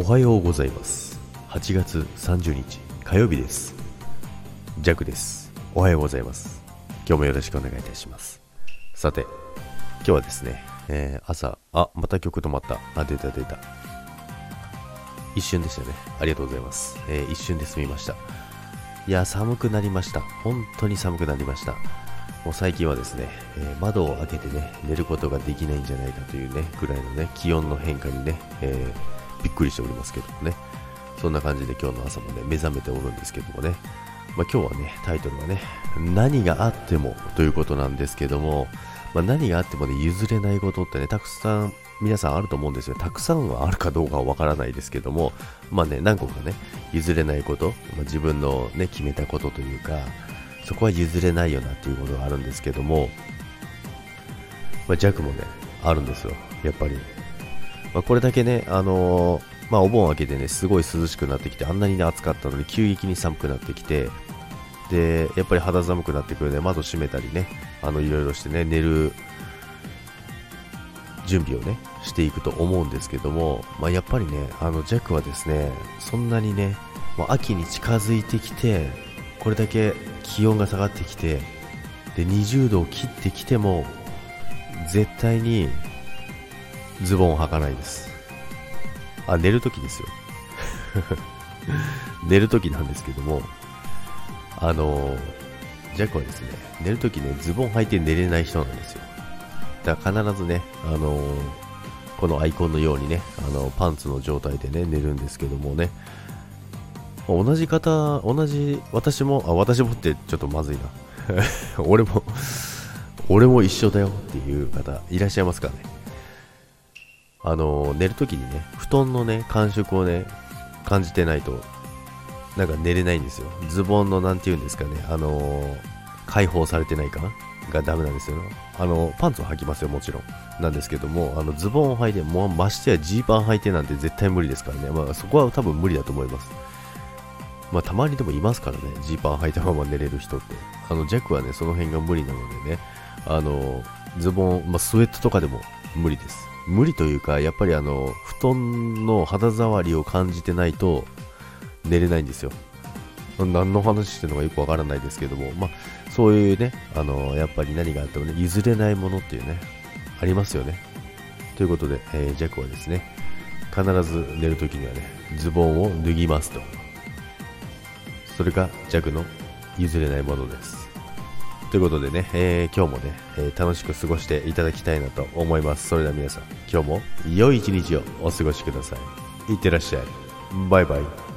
おはようございます。8月30日火曜日です。ジャクです。おはようございます。今日もよろしくお願いいたします。さて今日はですね、えー、朝あまた曲止まった。あ出た出た。一瞬でしたね。ありがとうございます、えー一瞬で済みました。いや寒くなりました。本当に寒くなりました。もう最近はですね、えー窓を開けてね、寝ることができないんじゃないかというね、ぐらいのね、気温の変化にね、えーびっくりしておりますけどもね、そんな感じで今日の朝もね、目覚めておるんですけどもね、まあ、今日はね、タイトルはね、何があってもということなんですけども、まあ、何があってもね、譲れないことってね、たくさん皆さんあると思うんですよ。たくさんはあるかどうかはわからないですけども、まあね、何個かね、譲れないこと、まあ、自分のね、決めたことというか、そこは譲れないよなっていうことがあるんですけども、まあ、弱もね、あるんですよ、やっぱり。まあ、これだけね、あのーまあ、お盆明けてね、すごい涼しくなってきて、あんなにね、暑かったのに急激に寒くなってきて、で、やっぱり肌寒くなってくるので、窓閉めたりね、あの、いろいろしてね、寝る準備をね、していくと思うんですけども、まあ、やっぱりね、あの、弱はですね、そんなにね、もう秋に近づいてきて、これだけ気温が下がってきて、で、20度を切ってきても、絶対にズボンを履かないです。あ、寝るときですよ。寝るときなんですけども、あのジャックはですね、寝るときね、ズボン履いて寝れない人なんですよ。だから必ずね、あのこのアイコンのようにね、あのパンツの状態でね、寝るんですけどもね、同じ方、同じ、私も、あ、私もってちょっとまずいな。俺も、俺も一緒だよっていう方いらっしゃいますかね。あの、寝るときにね、布団のね、感触をね、感じてないと、なんか寝れないんですよ。ズボンのなんて言うんですかね、あの、解放されてない感がダメなんですよ。ねあの、パンツを履きますよ、もちろん。なんですけども、あの、ズボンを履いて、もうましてやジーパン履いてなんて絶対無理ですからね。まあ、そこは多分無理だと思います。まあ、たまにでもいますからね、ジーパン履いたまま寝れる人って。あの、ジャックはね、その辺が無理なのでね、あの、ズボン、まあ、スウェットとかでも無理です。無理というか、やっぱりあの、布団の肌触りを感じてないと寝れないんですよ。何の話してるのかよくわからないですけども、まあ、そういうね、あの、やっぱり何があってもね、譲れないものっていうね、ありますよね。ということで、えージャックはですね、必ず寝るときにはね、ズボンを脱ぎますと。それがジャックの譲れないものです。ということでね、えー今日もね、えー楽しく過ごしていただきたいなと思います。それでは皆さん、今日も良い一日をお過ごしください。いってらっしゃい。バイバイ。